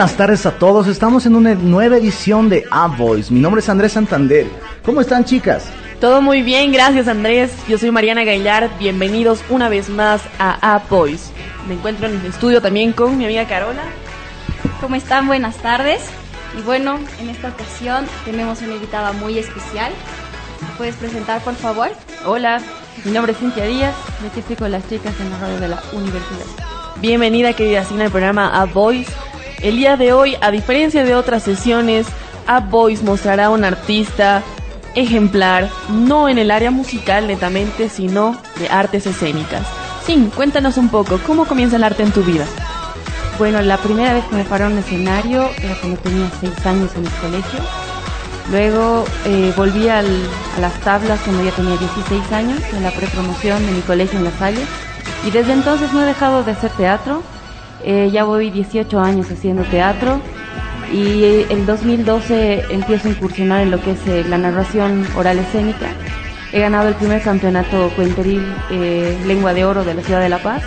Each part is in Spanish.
buenas tardes a todos. Estamos en una nueva edición de A Voice. Mi nombre es Andrés Santander. ¿Cómo están, chicas? Todo muy bien, gracias Andrés. Yo soy Mariana Gaillard. Bienvenidos una vez más a A Voice. Me encuentro en el estudio también con mi amiga Carola. ¿Cómo están? Buenas tardes. Y bueno, en esta ocasión tenemos una invitada muy especial. ¿Puedes presentar, por favor? Hola, mi nombre es Cintia Díaz. Me estoy con las chicas en la radio de la universidad. Bienvenida, querida Cina, al programa A Voice. El día de hoy, a diferencia de otras sesiones, A Voice mostrará a un artista ejemplar, no en el área musical netamente, sino de artes escénicas. Sí, cuéntanos un poco, ¿cómo comienza el arte en tu vida? Bueno, la primera vez que me paró en un escenario era cuando tenía seis años en el colegio. Luego eh, volví a las tablas cuando ya tenía 16 años, en la prepromoción de mi colegio en La Salle. Y desde entonces no he dejado de hacer teatro. Eh, ya voy 18 años haciendo teatro y el 2012 empiezo a incursionar en lo que es eh, la narración oral escénica. He ganado el primer campeonato cuenteril eh, Lengua de Oro de la ciudad de La Paz,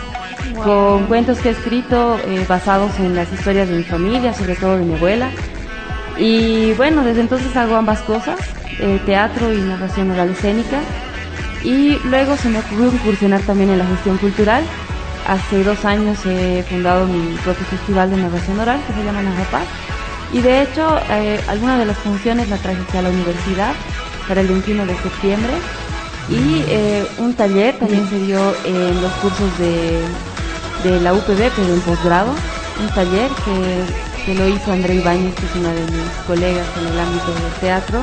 con cuentos que he escrito eh, basados en las historias de mi familia, sobre todo de mi abuela. Y bueno, desde entonces hago ambas cosas, teatro y narración oral escénica. Y luego se me ocurrió incursionar también en la gestión cultural. Hace dos años he fundado mi propio festival de narración oral que se llama Narrapaz y de hecho, eh, algunas de las funciones la traje a la universidad para el 21 de septiembre. Y eh, un taller también se dio en los cursos de, la UPB, pero en posgrado. Un taller que, lo hizo André Ibáñez, que es una de mis colegas en el ámbito del teatro.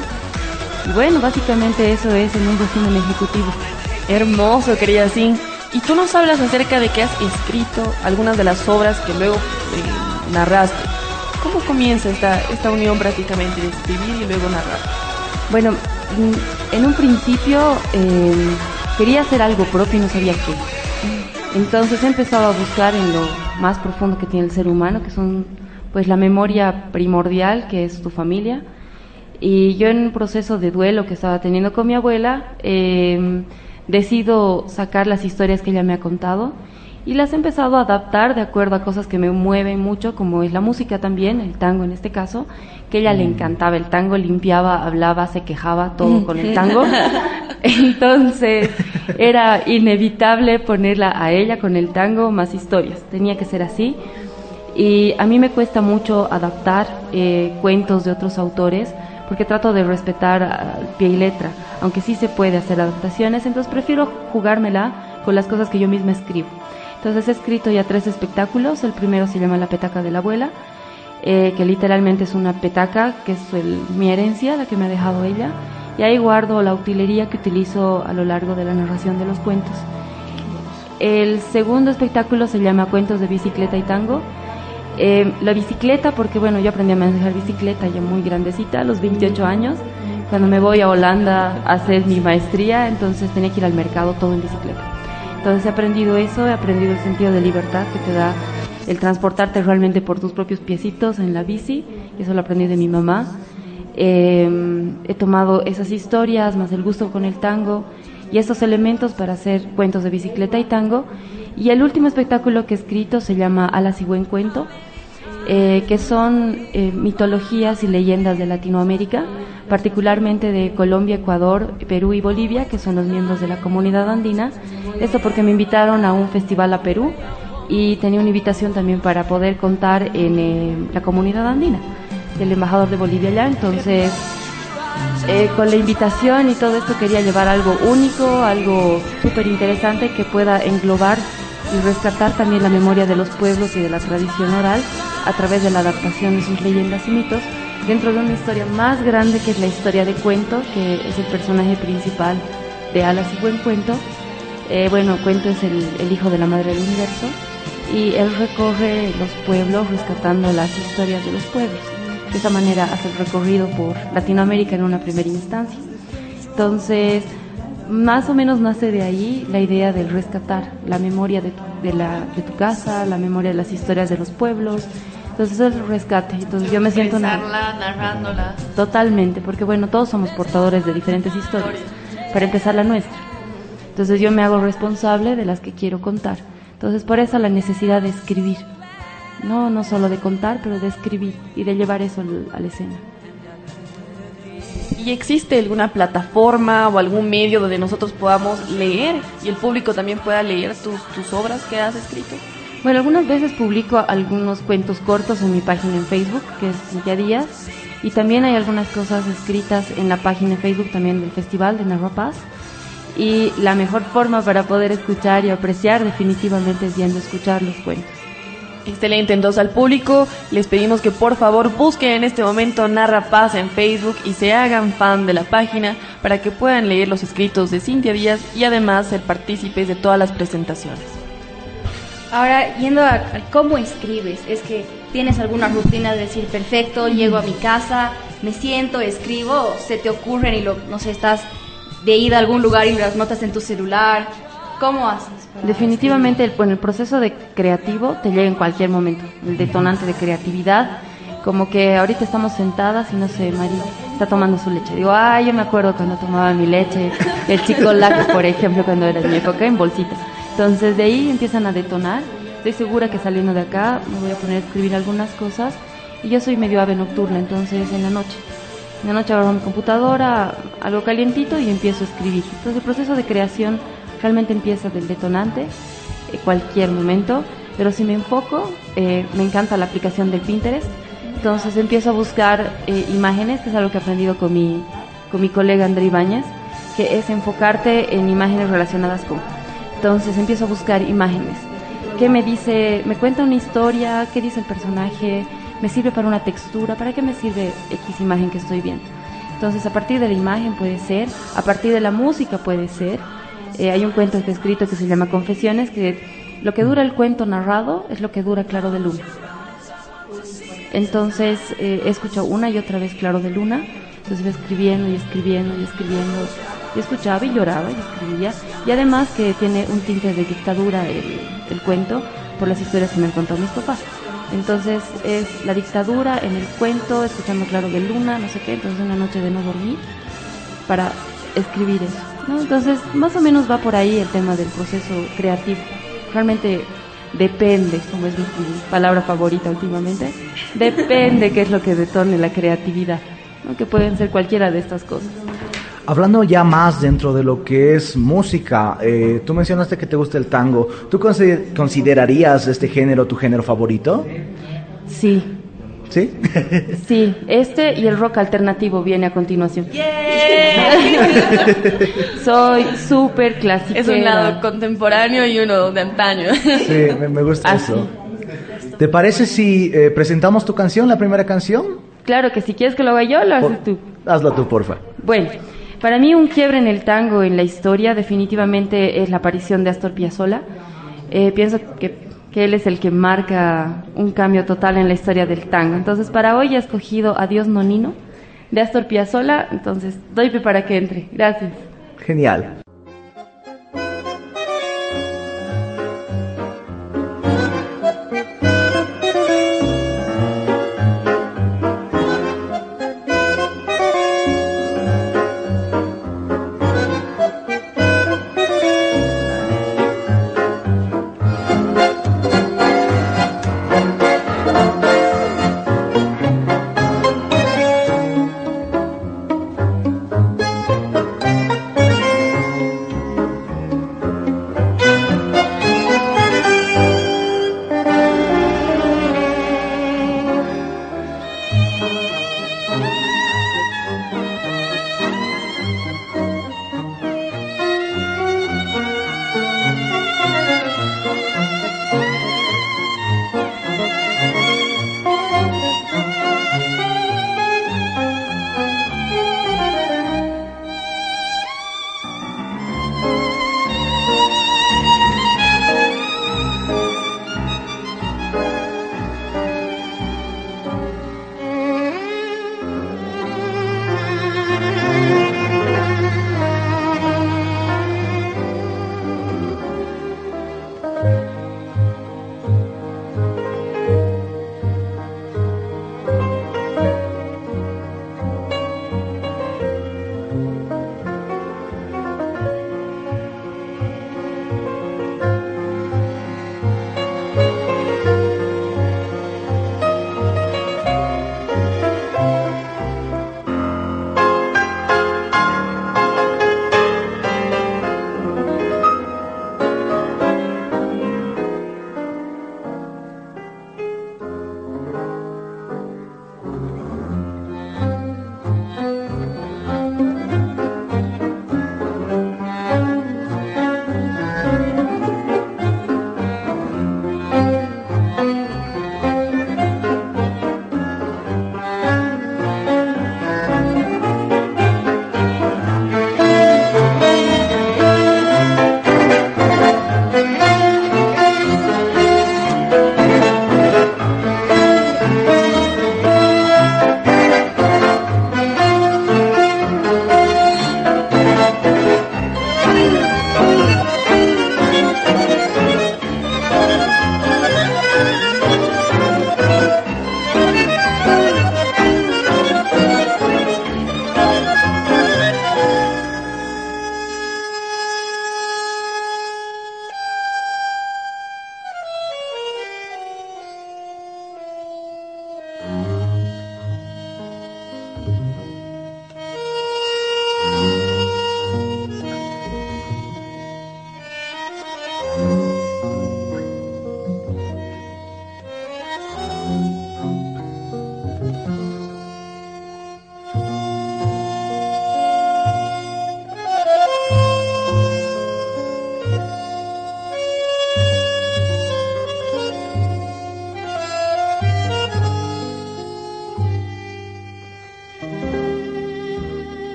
Bueno, básicamente eso es en un resumen ejecutivo. Hermoso, querida Sin. Y tú nos hablas acerca de que has escrito algunas de las obras que luego eh, narraste. ¿Cómo comienza esta, esta unión prácticamente de escribir y luego narrar? Bueno, mm, en un principio eh, quería hacer algo propio y no sabía qué. Entonces he empezado a buscar en lo más profundo que tiene el ser humano, que son pues la memoria primordial, que es tu familia. Y yo en un proceso de duelo que estaba teniendo con mi abuela, eh, decido sacar las historias que ella me ha contado y las he empezado a adaptar de acuerdo a cosas que me mueven mucho, como es la música también, el tango en este caso, que ella le mm. encantaba, el tango limpiaba, hablaba, se quejaba, todo con el tango. Entonces era inevitable ponerla a ella con el tango más historias, tenía que ser así. Y a mí me cuesta mucho adaptar eh, cuentos de otros autores porque trato de respetar pie y letra, aunque sí se puede hacer adaptaciones, entonces prefiero jugármela con las cosas que yo misma escribo. Entonces he escrito ya tres espectáculos. El primero se llama La petaca de la abuela, eh, que literalmente es una petaca, que es mi herencia, la que me ha dejado ella. Y ahí guardo la utilería que utilizo a lo largo de la narración de los cuentos. El segundo espectáculo se llama Cuentos de bicicleta y tango. Eh, la bicicleta, porque bueno, yo aprendí a manejar bicicleta ya muy grandecita, a los 28 años. Cuando me voy a Holanda a hacer mi maestría, entonces tenía que ir al mercado todo en bicicleta. Entonces he aprendido eso, he aprendido el sentido de libertad que te da el transportarte realmente por tus propios piecitos en la bici, eso lo aprendí de mi mamá. Em, he tomado esas historias, más el gusto con el tango y esos elementos para hacer cuentos de bicicleta y tango. Y el último espectáculo que he escrito se llama Alas y Buen Cuento, eh, que son eh, mitologías y leyendas de Latinoamérica, particularmente de Colombia, Ecuador, Perú y Bolivia, que son los miembros de la comunidad andina. Esto porque me invitaron a un festival a Perú y tenía una invitación también para poder contar en eh, la comunidad andina, el embajador de Bolivia allá. Entonces, con la invitación y todo esto quería llevar algo único, algo súper interesante que pueda englobar y rescatar también la memoria de los pueblos y de la tradición oral a través de la adaptación de sus leyendas y mitos dentro de una historia más grande que es la historia de Cuento, que es el personaje principal de Alas y Buen Cuento. Eh, bueno, Cuento es el, el, hijo de la madre del universo y él recorre los pueblos rescatando las historias de los pueblos. De esa manera hace el recorrido por Latinoamérica en una primera instancia. Entonces, más o menos nace de ahí la idea del rescatar la memoria de tu, de, la, de tu casa, la memoria de las historias de los pueblos. Entonces es el rescate. Entonces yo me siento narrándola. Totalmente, porque bueno, todos somos portadores de diferentes historias. Para empezar la nuestra. Entonces yo me hago responsable de las que quiero contar. Entonces por eso la necesidad de escribir. no, no solo de contar, pero de escribir y de llevar eso a la escena. ¿Y existe alguna plataforma o algún medio donde nosotros podamos leer y el público también pueda leer tus, tus obras que has escrito? Bueno, algunas veces publico algunos cuentos cortos en mi página en Facebook, que es Cintia Díaz, y también hay algunas cosas escritas en la página de Facebook también del Festival de Narra Y la mejor forma para poder escuchar y apreciar definitivamente es yendo a escuchar los cuentos. Excelente, entonces al público les pedimos que por favor busquen en este momento Narra Paz en Facebook y se hagan fan de la página para que puedan leer los escritos de Cintia Díaz y además ser partícipes de todas las presentaciones. Ahora, yendo a, cómo escribes, es que tienes alguna rutina de decir, perfecto, llego a mi casa, me siento, escribo, se te ocurren y lo, no sé, estás de ida a algún lugar y las notas en tu celular. ¿Cómo haces? Definitivamente, el, bueno, el proceso de creativo te llega en cualquier momento, el detonante de creatividad. Como que ahorita estamos sentadas y no sé, Mari está tomando su leche. Digo, ay, yo me acuerdo cuando tomaba mi leche, el chico lac, por ejemplo, cuando era mi época, en bolsita. Entonces de ahí empiezan a detonar. Estoy segura que saliendo de acá me voy a poner a escribir algunas cosas. Y yo soy medio ave nocturna, entonces en la noche. En la noche agarro mi computadora, algo calientito y empiezo a escribir. Entonces el proceso de creación realmente empieza del detonante, eh, cualquier momento, pero si me enfoco, eh, me encanta la aplicación del Pinterest, entonces empiezo a buscar eh, imágenes, que es algo que he aprendido con mi, con mi colega André Ibáñez, que es enfocarte en imágenes relacionadas con. Entonces empiezo a buscar imágenes. ¿Qué me dice? ¿Me cuenta una historia? ¿Qué dice el personaje? ¿Me sirve para una textura? ¿Para qué me sirve X imagen que estoy viendo? Entonces a partir de la imagen puede ser, a partir de la música puede ser, eh, hay un cuento que escrito que se llama Confesiones, que lo que dura el cuento narrado es lo que dura Claro de Luna. Entonces eh, he escuchado una y otra vez Claro de Luna, entonces iba escribiendo y escribiendo y escribiendo, y escuchaba y lloraba y escribía, y además que tiene un tinte de dictadura el, el cuento por las historias que me han contado mis papás. Entonces es la dictadura en el cuento, escuchando Claro de Luna, no sé qué, entonces una noche de no dormir para escribir eso. Entonces, más o menos va por ahí el tema del proceso creativo. Realmente depende, como es mi palabra favorita últimamente, depende qué es lo que detone la creatividad, que pueden ser cualquiera de estas cosas. Hablando ya más dentro de lo que es música, eh, tú mencionaste que te gusta el tango. ¿Tú considerarías este género tu género favorito? Sí, ¿Sí? Sí, este y el rock alternativo viene a continuación. Soy súper clásica. Es un lado contemporáneo y uno de antaño. Sí, me, gusta eso. ¿Te parece si eh, presentamos tu canción, la primera canción? Claro que si quieres que lo haga yo, lo haces tú. Hazlo tú, porfa. Bueno, para mí un quiebre en el tango, en la historia, definitivamente es la aparición de Astor Piazzolla. Eh, pienso que que él es el que marca un cambio total en la historia del tango. Entonces, para hoy he escogido Adiós Nonino de Astor Piazzolla, entonces doy para que entre. Gracias. Genial.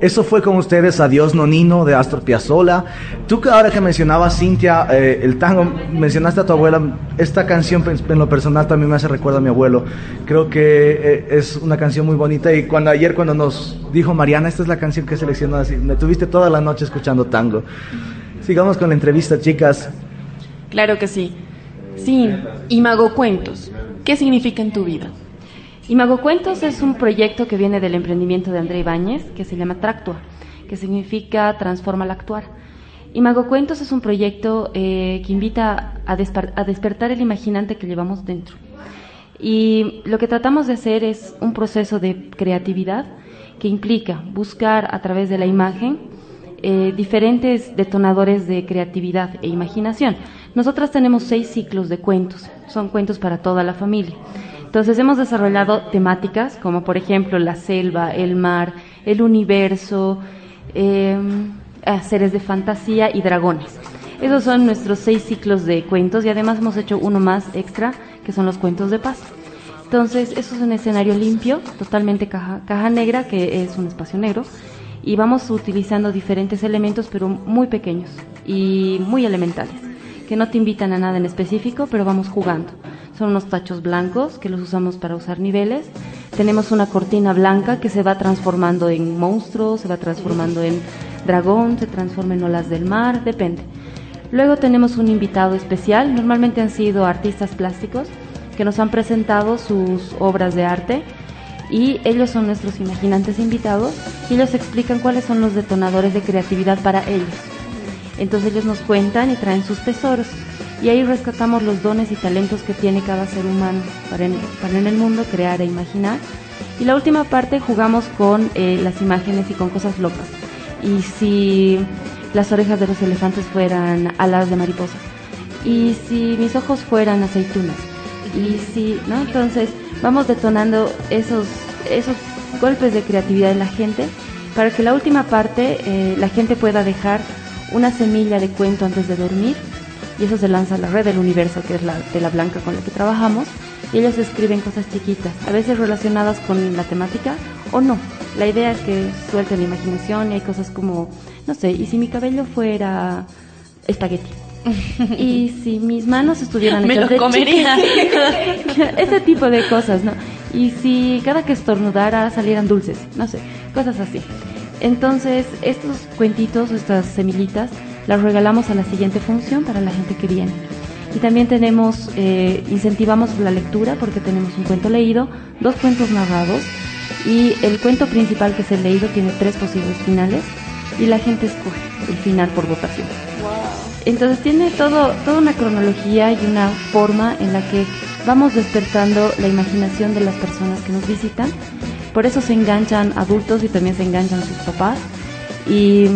Eso fue con ustedes Adiós Nonino de Astor Piazzolla. Tú que ahora que mencionabas Cintia, eh, el tango, mencionaste a tu abuela, esta canción pues, en lo personal también me hace recuerdo a mi abuelo. Creo que eh, es una canción muy bonita y cuando ayer cuando nos dijo Mariana, esta es la canción que seleccionó así, me tuviste toda la noche escuchando tango. Sigamos con la entrevista, chicas. Claro que sí. Sí, Imago Cuentos. ¿Qué significa en tu vida? Imago Cuentos es un proyecto que viene del emprendimiento de André Ibáñez, que se llama Tractua, que significa transforma al actuar. Imago Cuentos es un proyecto eh, que invita a, despertar el imaginante que llevamos dentro. Y lo que tratamos de hacer es un proceso de creatividad que implica buscar a través de la imagen eh, diferentes detonadores de creatividad e imaginación. Nosotras tenemos seis ciclos de cuentos, son cuentos para toda la familia. Entonces hemos desarrollado temáticas como por ejemplo la selva, el mar, el universo, eh, seres de fantasía y dragones. Esos son nuestros seis ciclos de cuentos y además hemos hecho uno más extra que son los cuentos de paz. Entonces, eso es un escenario limpio, totalmente caja, caja negra, que es un espacio negro, y vamos utilizando diferentes elementos, pero muy pequeños y muy elementales, que no te invitan a nada en específico, pero vamos jugando. Son unos tachos blancos que los usamos para usar niveles. Tenemos una cortina blanca que se va transformando en monstruo, se va transformando en dragón, se transforma en olas del mar, depende. Luego tenemos un invitado especial, normalmente han sido artistas plásticos que nos han presentado sus obras de arte y ellos son nuestros imaginantes invitados y ellos explican cuáles son los detonadores de creatividad para ellos. Entonces ellos nos cuentan y traen sus tesoros y ahí rescatamos los dones y talentos que tiene cada ser humano para en, para en el mundo crear e imaginar. Y la última parte jugamos con eh, las imágenes y con cosas locas. Y si las orejas de los elefantes fueran alas de mariposa. Y si mis ojos fueran aceitunas. Y si, ¿no? Entonces vamos detonando esos, esos golpes de creatividad en la gente para que la última parte eh, la gente pueda dejar una semilla de cuento antes de dormir y eso se lanza a la red del universo, que es la tela blanca con la que trabajamos, y ellos escriben cosas chiquitas, a veces relacionadas con la temática o no. La idea es que suelten la imaginación y hay cosas como, no sé, y si mi cabello fuera espagueti. y si mis manos estuvieran Me lo comería. Ese tipo de cosas, ¿no? Y si cada que estornudara salieran dulces, no sé, cosas así. Entonces, estos cuentitos, estas semillitas, las regalamos a la siguiente función para la gente que viene. Y también tenemos, eh, incentivamos la lectura porque tenemos un cuento leído, dos cuentos narrados y el cuento principal que es el leído tiene tres posibles finales y la gente escoge el final por votación. Entonces tiene todo, toda una cronología y una forma en la que vamos despertando la imaginación de las personas que nos visitan. Por eso se enganchan adultos y también se enganchan sus papás. Y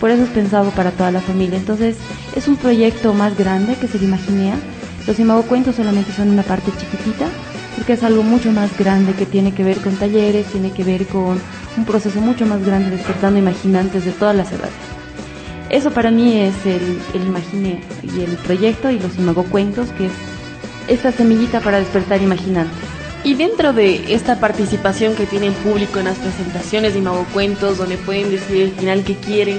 por eso es pensado para toda la familia. Entonces es un proyecto más grande que se le imaginea. Los imagocuentos solamente son una parte chiquitita, porque es algo mucho más grande que tiene que ver con talleres, tiene que ver con un proceso mucho más grande despertando imaginantes de todas las edades. Eso para mí es el, el Imagine y el proyecto y los imagocuentos, que es esta semillita para despertar imaginantes. Y dentro de esta participación que tiene el público en las presentaciones de Imagocuentos, donde pueden decir el final que quieren,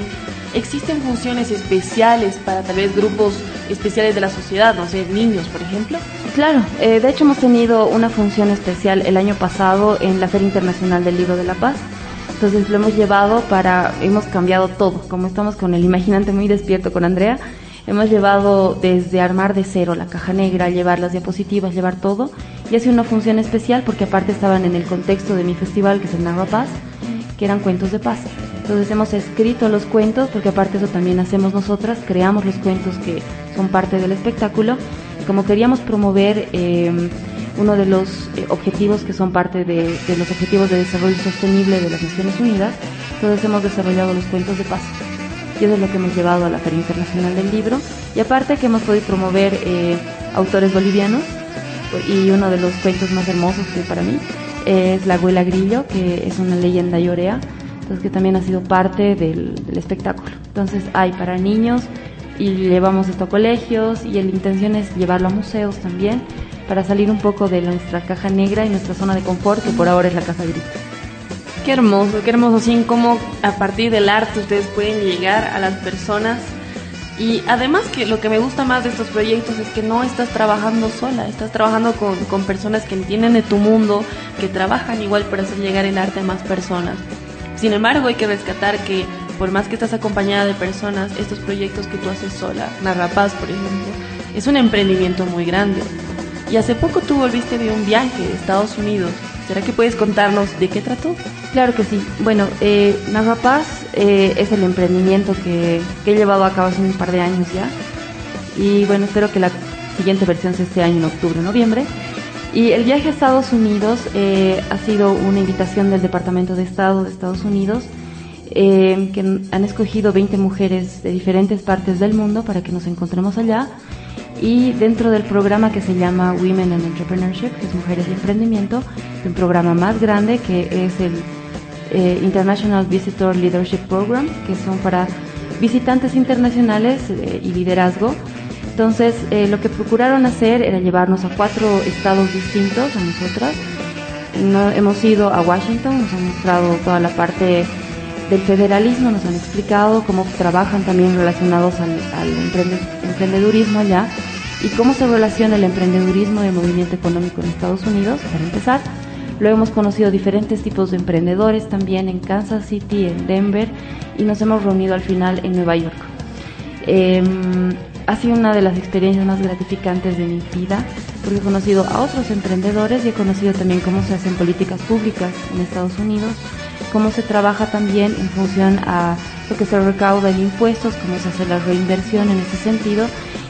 ¿existen funciones especiales para tal vez grupos especiales de la sociedad, no sé, niños, por ejemplo? Claro, eh, de hecho hemos tenido una función especial el año pasado en la Feria Internacional del Libro de la Paz. Entonces lo hemos llevado para, hemos cambiado todo, como estamos con el imaginante muy despierto con Andrea, hemos llevado desde armar de cero la caja negra, llevar las diapositivas, llevar todo, y ha sido una función especial porque aparte estaban en el contexto de mi festival que es el Narra Paz, que eran cuentos de paz. Entonces hemos escrito los cuentos, porque aparte eso también hacemos nosotras, creamos los cuentos que son parte del espectáculo. Y como queríamos promover eh, uno de los eh, objetivos que son parte de, de, los objetivos de desarrollo sostenible de las Naciones Unidas, entonces hemos desarrollado los cuentos de paz. Y eso es lo que hemos llevado a la Feria Internacional del Libro. Y aparte que hemos podido promover eh, autores bolivianos, y uno de los cuentos más hermosos que para mí es La abuela Grillo, que es una leyenda llorea entonces que también ha sido parte del, espectáculo. Entonces hay para niños y llevamos esto a colegios y la intención es llevarlo a museos también para salir un poco de nuestra caja negra y nuestra zona de confort, que por ahora es la casa gris. Qué hermoso, qué hermoso, sin cómo a partir del arte ustedes pueden llegar a las personas. Y además que lo que me gusta más de estos proyectos es que no estás trabajando sola, estás trabajando con, con personas que entienden de tu mundo, que trabajan igual para hacer llegar el arte a más personas. Sin embargo, hay que rescatar que por más que estás acompañada de personas, estos proyectos que tú haces sola, Narrapaz por ejemplo, es un emprendimiento muy grande. Y hace poco tú volviste de un viaje de Estados Unidos. ¿Será que puedes contarnos de qué trató? Claro que sí. Bueno, eh, Narrapaz eh, es el emprendimiento que, he llevado a cabo hace un par de años ya. Y bueno, espero que la siguiente versión sea este año en octubre, noviembre. Y el viaje a Estados Unidos eh, ha sido una invitación del Departamento de Estado de Estados Unidos, eh, que han escogido 20 mujeres de diferentes partes del mundo para que nos encontremos allá. Y dentro del programa que se llama Women in Entrepreneurship, que es Mujeres y Emprendimiento, un programa más grande que es el eh, International Visitor Leadership Program, que son para visitantes internacionales eh, y liderazgo entonces, eh, lo que procuraron hacer era llevarnos a cuatro estados distintos, a nosotras. No, hemos ido a Washington, nos han mostrado toda la parte del federalismo, nos han explicado cómo trabajan también relacionados al, al emprendedurismo allá y cómo se relaciona el emprendedurismo y el movimiento económico en Estados Unidos, para empezar. Luego hemos conocido diferentes tipos de emprendedores también en Kansas City, en Denver y nos hemos reunido al final en Nueva York. Eh, ha sido una de las experiencias más gratificantes de mi vida porque he conocido a otros emprendedores y he conocido también cómo se hacen políticas públicas en Estados Unidos, cómo se trabaja también en función a lo que se recauda en impuestos, cómo se hace la reinversión en ese sentido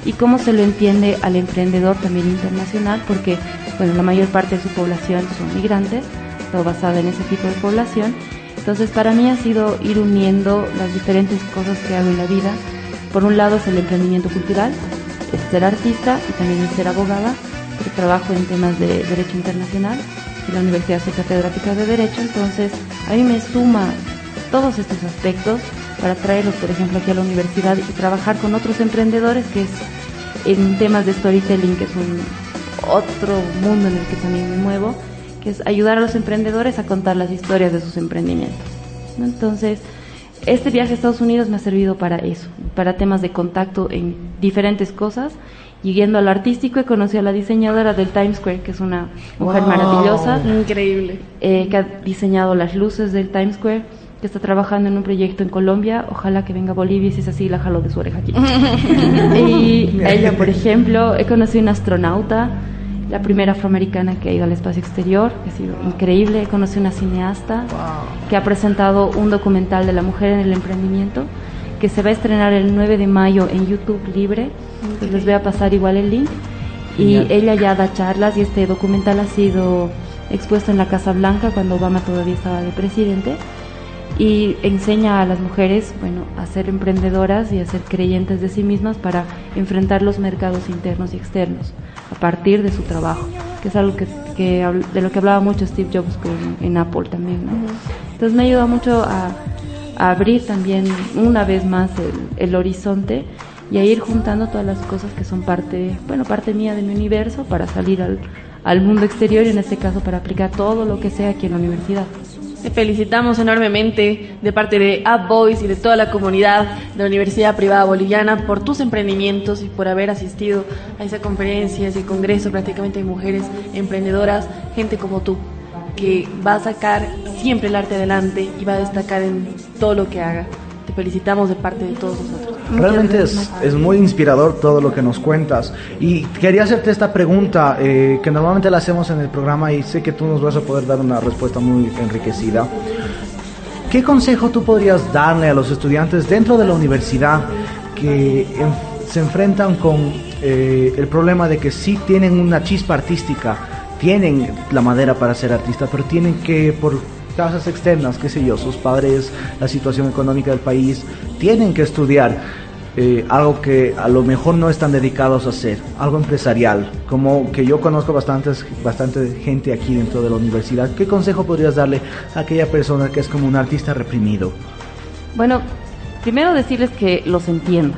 y cómo se lo entiende al emprendedor también internacional porque bueno, la mayor parte de su población son migrantes, todo basado en ese tipo de población. Entonces para mí ha sido ir uniendo las diferentes cosas que hago en la vida. Por un lado es el emprendimiento cultural, es ser artista y también es ser abogada, porque trabajo en temas de derecho internacional en la Universidad soy catedrática de Derecho, entonces a mí me suma todos estos aspectos para traerlos, por ejemplo, aquí a la universidad y trabajar con otros emprendedores, que es en temas de storytelling, que es un otro mundo en el que también me muevo, que es ayudar a los emprendedores a contar las historias de sus emprendimientos. Entonces, este viaje a Estados Unidos me ha servido para eso, para temas de contacto en diferentes cosas. Y yendo al artístico, he conocido a la diseñadora del Times Square, que es una mujer maravillosa. Increíble. Eh, que ha diseñado las luces del Times Square, que está trabajando en un proyecto en Colombia. Ojalá que venga a Bolivia y si es así, la jalo de su oreja aquí. y ella, por ejemplo, he conocido a una astronauta la primera afroamericana que ha ido al espacio exterior, que ha sido increíble. Conocí una cineasta que ha presentado un documental de la mujer en el emprendimiento que se va a estrenar el 9 de mayo en YouTube libre. les voy a pasar igual el link. Y ella ya da charlas y este documental ha sido expuesto en la Casa Blanca cuando Obama todavía estaba de presidente y enseña a las mujeres, bueno, a ser emprendedoras y a ser creyentes de sí mismas para enfrentar los mercados internos y externos a partir de su trabajo, que es algo que, de lo que hablaba mucho Steve Jobs en Apple también, ¿no? Entonces me ayuda mucho a, abrir también una vez más el, el, horizonte y a ir juntando todas las cosas que son parte, bueno, parte mía de mi universo para salir al, al mundo exterior y en este caso para aplicar todo lo que sea aquí en la universidad. Te felicitamos enormemente de parte de Up Boys y de toda la comunidad de la Universidad Privada Boliviana por tus emprendimientos y por haber asistido a esa conferencia, ese congreso prácticamente de mujeres emprendedoras, gente como tú, que va a sacar siempre el arte adelante y va a destacar en todo lo que haga. Te felicitamos de parte de todos nosotros. Realmente es, es, muy inspirador todo lo que nos cuentas. Y quería hacerte esta pregunta eh, que normalmente la hacemos en el programa y sé que tú nos vas a poder dar una respuesta muy enriquecida. ¿Qué consejo tú podrías darle a los estudiantes dentro de la universidad que se enfrentan con eh, el problema de que sí tienen una chispa artística, tienen la madera para ser artista, pero tienen que por causas externas, qué sé yo, sus padres, la situación económica del país, tienen que estudiar eh, algo que a lo mejor no están dedicados a hacer, algo empresarial, como que yo conozco bastantes, bastante gente aquí dentro de la universidad. ¿Qué consejo podrías darle a aquella persona que es como un artista reprimido? Bueno, primero decirles que los entiendo,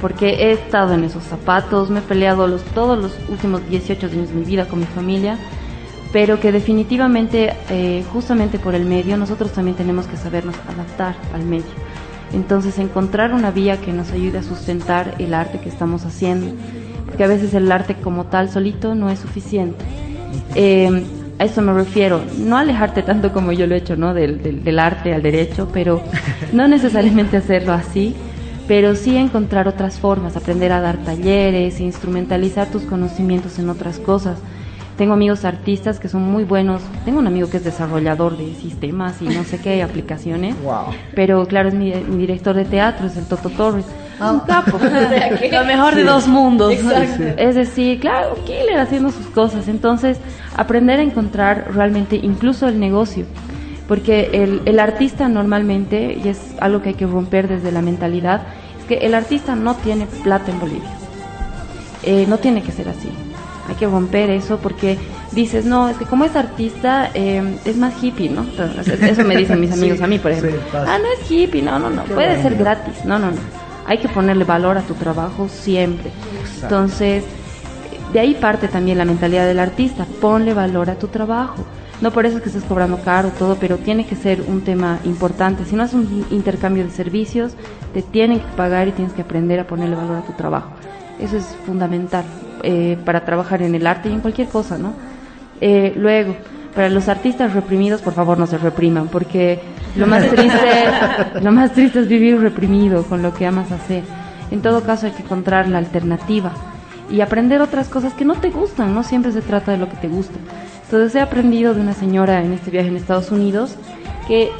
porque he estado en esos zapatos, me he peleado los, todos los últimos 18 años de mi vida con mi familia pero que definitivamente, eh, justamente por el medio, nosotros también tenemos que sabernos adaptar al medio. Entonces, encontrar una vía que nos ayude a sustentar el arte que estamos haciendo, porque a veces el arte como tal solito no es suficiente. Eh, a eso me refiero, no alejarte tanto como yo lo he hecho, ¿no? Del, del, arte al derecho, pero no necesariamente hacerlo así, pero sí encontrar otras formas, aprender a dar talleres, instrumentalizar tus conocimientos en otras cosas. Tengo amigos artistas que son muy buenos. Tengo un amigo que es desarrollador de sistemas y no sé qué aplicaciones. Pero claro, es mi, director de teatro, es el Toto Torres. Un capo. Lo mejor de dos mundos. Es decir, claro, killer haciendo sus cosas. Entonces, aprender a encontrar realmente incluso el negocio. Porque el, el artista normalmente, y es algo que hay que romper desde la mentalidad, es que el artista no tiene plata en Bolivia. Eh, no tiene que ser así. Hay que romper eso porque dices, no, es que como es artista eh, es más hippie, ¿no? Eso me dicen mis amigos a mí, por ejemplo. ah, no es hippie, no, no, no, puede ser gratis, no, no, no. Hay que ponerle valor a tu trabajo siempre. Entonces, de ahí parte también la mentalidad del artista, ponle valor a tu trabajo. No por eso es que estés cobrando caro todo, pero tiene que ser un tema importante. Si no es un intercambio de servicios, te tienen que pagar y tienes que aprender a ponerle valor a tu trabajo. Eso es fundamental eh, para trabajar en el arte y en cualquier cosa, ¿no? Eh, luego, para los artistas reprimidos, por favor no se repriman, porque lo más triste, lo más triste es vivir reprimido con lo que amas hacer. En todo caso hay que encontrar la alternativa y aprender otras cosas que no te gustan, no siempre se trata de lo que te gusta. Entonces he aprendido de una señora en este viaje en Estados Unidos que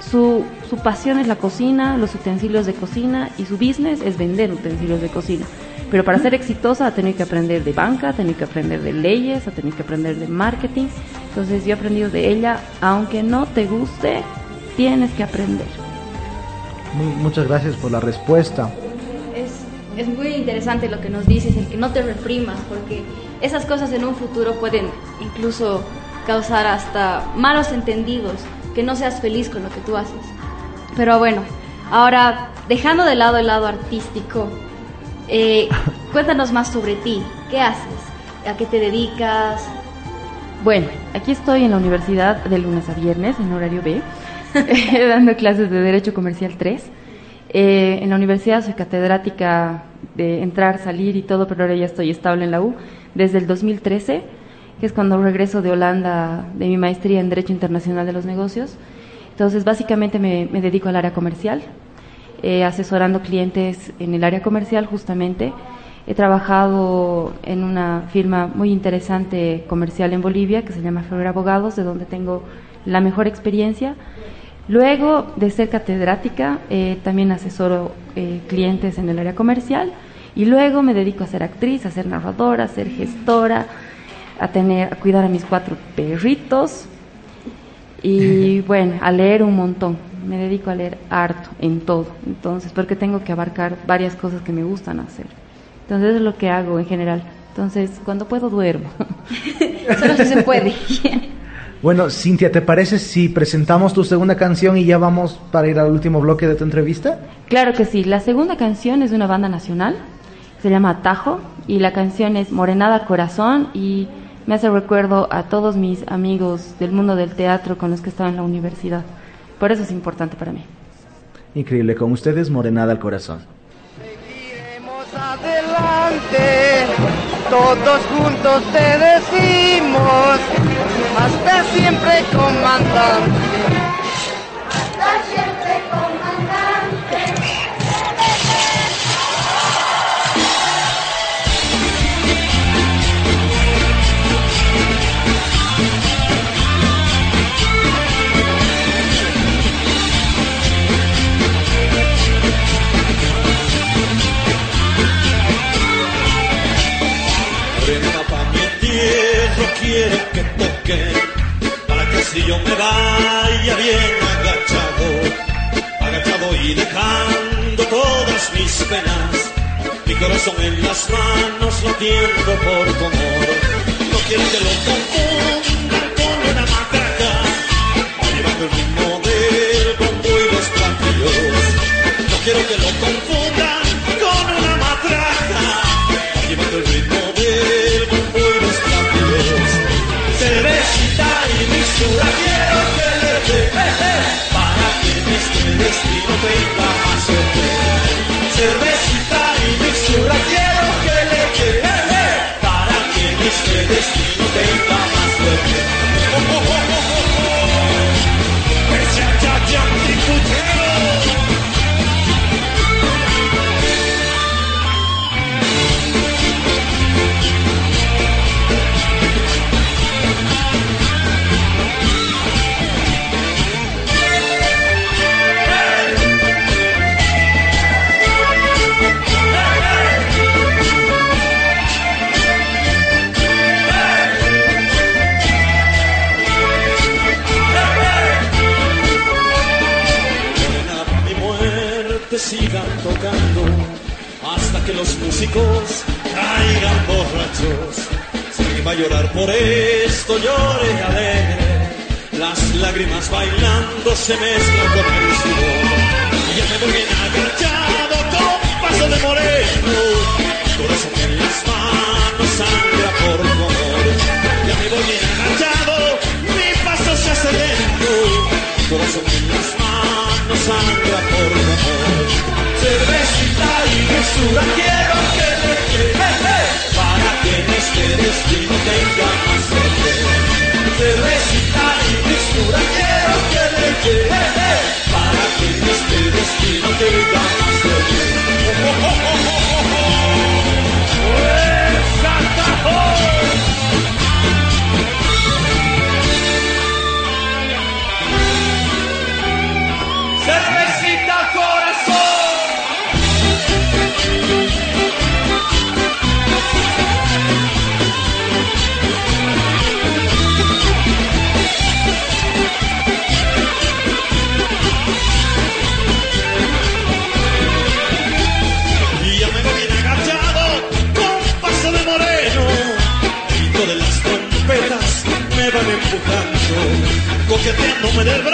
su, su pasión es la cocina, los utensilios de cocina y su business es vender utensilios de cocina. Pero para ser exitosa ha tenido que aprender de banca, ha tenido que aprender de leyes, ha tenido que aprender de marketing. Entonces yo he aprendido de ella, aunque no te guste, tienes que aprender. muchas gracias por la respuesta. Es, es muy interesante lo que nos dices, el que no te reprimas, porque esas cosas en un futuro pueden incluso causar hasta malos entendidos, que no seas feliz con lo que tú haces. Pero bueno, ahora dejando de lado el lado artístico, eh, cuéntanos más sobre ti. ¿Qué haces? ¿A qué te dedicas? Bueno, aquí estoy en la universidad de lunes a viernes, en horario B, dando clases de Derecho Comercial 3. Eh, en la universidad soy catedrática de entrar, salir y todo, pero ahora ya estoy estable en la U desde el 2013, que es cuando regreso de Holanda de mi maestría en Derecho Internacional de los Negocios. Entonces, básicamente me dedico al área comercial, eh, asesorando clientes en el área comercial justamente. He trabajado en una firma muy interesante comercial en Bolivia que se llama Flor Abogados, de donde tengo la mejor experiencia. Luego de ser catedrática, eh, también asesoro eh, clientes en el área comercial y luego me dedico a ser actriz, a ser narradora, a ser gestora, a tener, a cuidar a mis cuatro perritos y bueno, a leer un montón me dedico a leer harto en todo, entonces, porque tengo que abarcar varias cosas que me gustan hacer. Entonces, eso es lo que hago en general. Entonces, cuando puedo, duermo. Solo si se puede. bueno, Cintia, ¿te parece si presentamos tu segunda canción y ya vamos para ir al último bloque de tu entrevista? Claro que sí. La segunda canción es de una banda nacional, se llama Atajo, y la canción es Morenada Corazón y me hace recuerdo a todos mis amigos del mundo del teatro con los que estaba en la universidad. Por eso es importante para mí. Increíble, con ustedes morenada al corazón. Seguiremos adelante, todos juntos te decimos, hasta siempre comandante. Para que así yo me vaya bien agachado, agachado y dejando todas mis penas, mi corazón en las manos latiendo por tu amor. No quiero que lo confundan con una matraca, llevando el ritmo del bombo y los platillos. No quiero que lo confundan destino te coqueteándome del brazo,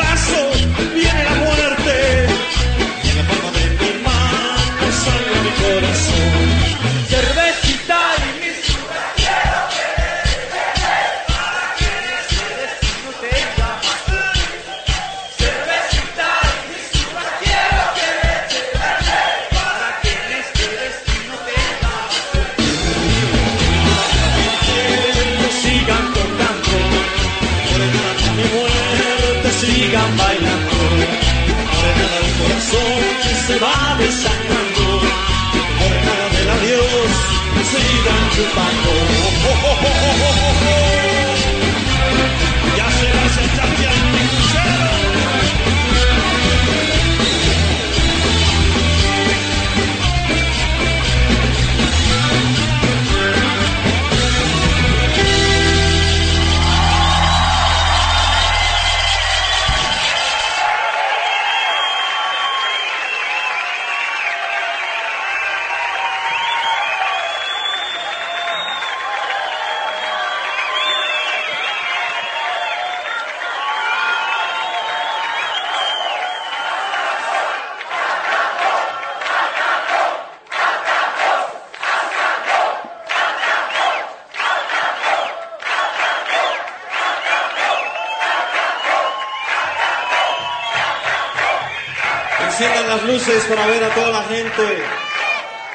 Enciendan las luces para ver a toda la gente